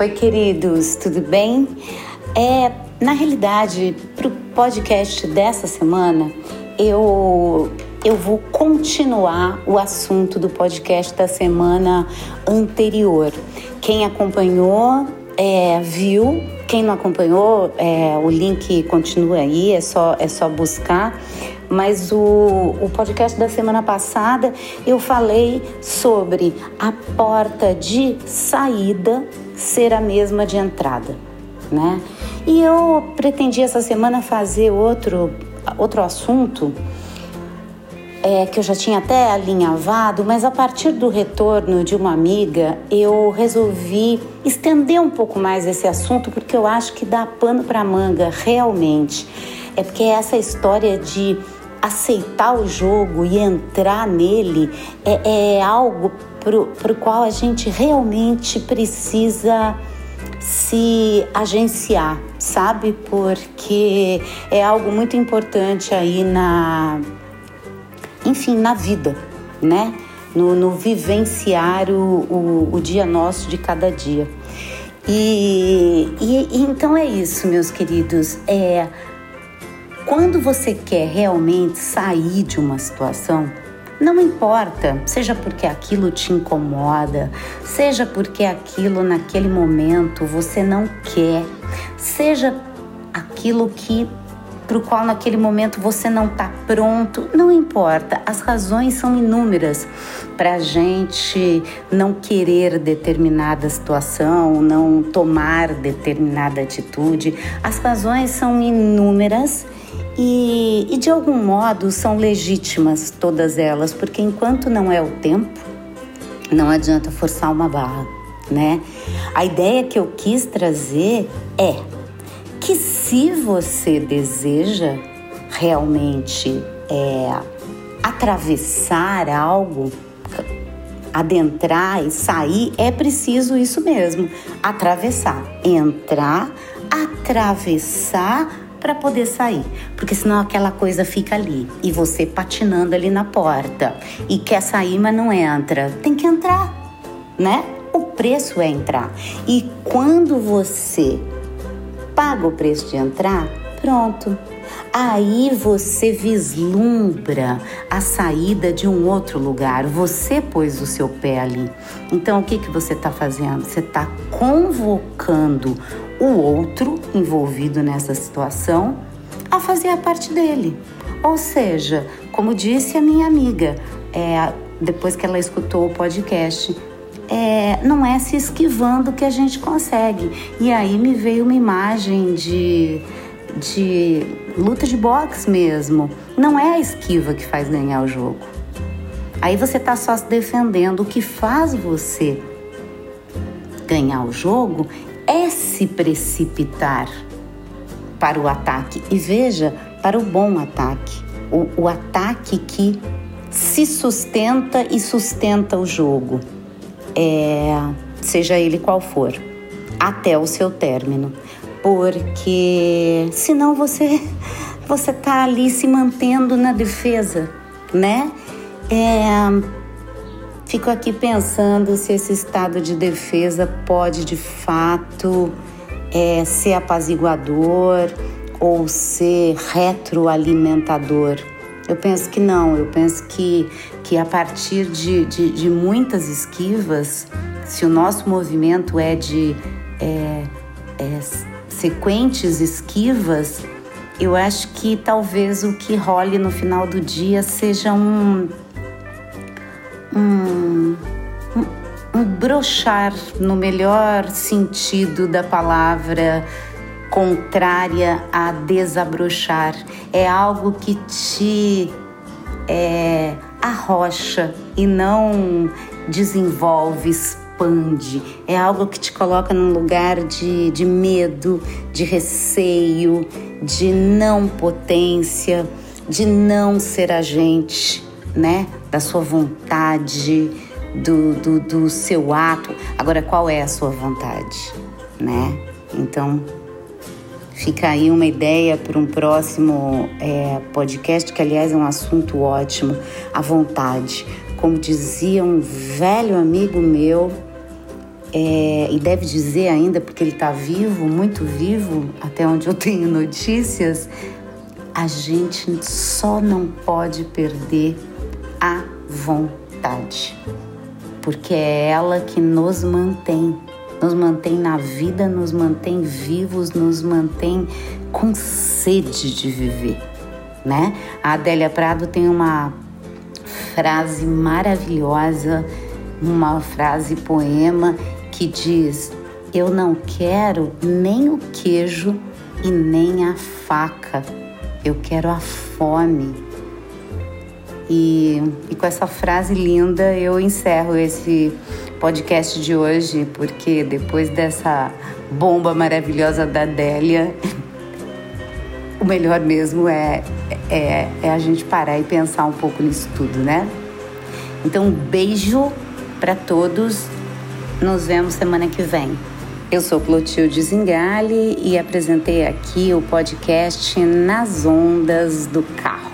Oi, queridos, tudo bem? É, na realidade, para o podcast dessa semana, eu, eu vou continuar o assunto do podcast da semana anterior. Quem acompanhou é, viu, quem não acompanhou, é, o link continua aí, é só, é só buscar mas o, o podcast da semana passada eu falei sobre a porta de saída ser a mesma de entrada, né? E eu pretendi essa semana fazer outro, outro assunto é, que eu já tinha até alinhavado, mas a partir do retorno de uma amiga, eu resolvi estender um pouco mais esse assunto porque eu acho que dá pano para manga, realmente. É porque essa história de aceitar o jogo e entrar nele é, é algo para o qual a gente realmente precisa se agenciar, sabe? Porque é algo muito importante aí na, enfim, na vida, né? No, no vivenciar o, o, o, dia nosso de cada dia. E, e, e então é isso, meus queridos. É quando você quer realmente sair de uma situação, não importa, seja porque aquilo te incomoda, seja porque aquilo naquele momento você não quer, seja aquilo que para o qual naquele momento você não está pronto, não importa. As razões são inúmeras para a gente não querer determinada situação, não tomar determinada atitude. As razões são inúmeras e, e de algum modo são legítimas todas elas, porque enquanto não é o tempo, não adianta forçar uma barra, né? A ideia que eu quis trazer é que se você deseja realmente é, atravessar algo, adentrar e sair, é preciso isso mesmo, atravessar, entrar, atravessar para poder sair, porque senão aquela coisa fica ali e você patinando ali na porta e quer sair, mas não entra. Tem que entrar, né? O preço é entrar. E quando você paga o preço de entrar, pronto. Aí você vislumbra a saída de um outro lugar. Você pôs o seu pé ali. Então o que, que você está fazendo? Você está convocando o outro envolvido nessa situação a fazer a parte dele. Ou seja, como disse a minha amiga, é, depois que ela escutou o podcast, é, não é se esquivando que a gente consegue. E aí me veio uma imagem de, de luta de boxe mesmo. Não é a esquiva que faz ganhar o jogo. Aí você está só se defendendo. O que faz você ganhar o jogo é se precipitar para o ataque. E veja, para o bom ataque. O, o ataque que se sustenta e sustenta o jogo, é, seja ele qual for, até o seu término. Porque senão você você tá ali se mantendo na defesa, né? É, Fico aqui pensando se esse estado de defesa pode de fato é, ser apaziguador ou ser retroalimentador. Eu penso que não, eu penso que, que a partir de, de, de muitas esquivas, se o nosso movimento é de é, é, sequentes esquivas, eu acho que talvez o que role no final do dia seja um um, um, um brochar no melhor sentido da palavra contrária a desabrochar. É algo que te é, arrocha e não desenvolve, expande. É algo que te coloca num lugar de, de medo, de receio, de não potência, de não ser agente né? Da sua vontade, do, do, do seu ato. Agora, qual é a sua vontade, né? Então, fica aí uma ideia para um próximo é, podcast, que aliás é um assunto ótimo, a vontade. Como dizia um velho amigo meu, é, e deve dizer ainda, porque ele está vivo, muito vivo, até onde eu tenho notícias, a gente só não pode perder a vontade, porque é ela que nos mantém, nos mantém na vida, nos mantém vivos, nos mantém com sede de viver, né? A Adélia Prado tem uma frase maravilhosa, uma frase poema que diz: Eu não quero nem o queijo e nem a faca, eu quero a fome. E, e com essa frase linda eu encerro esse podcast de hoje, porque depois dessa bomba maravilhosa da Délia, o melhor mesmo é, é, é, a gente parar e pensar um pouco nisso tudo, né? Então, um beijo para todos nos vemos semana que vem. Eu sou Clotilde Zingale e apresentei aqui o podcast Nas Ondas do Carro.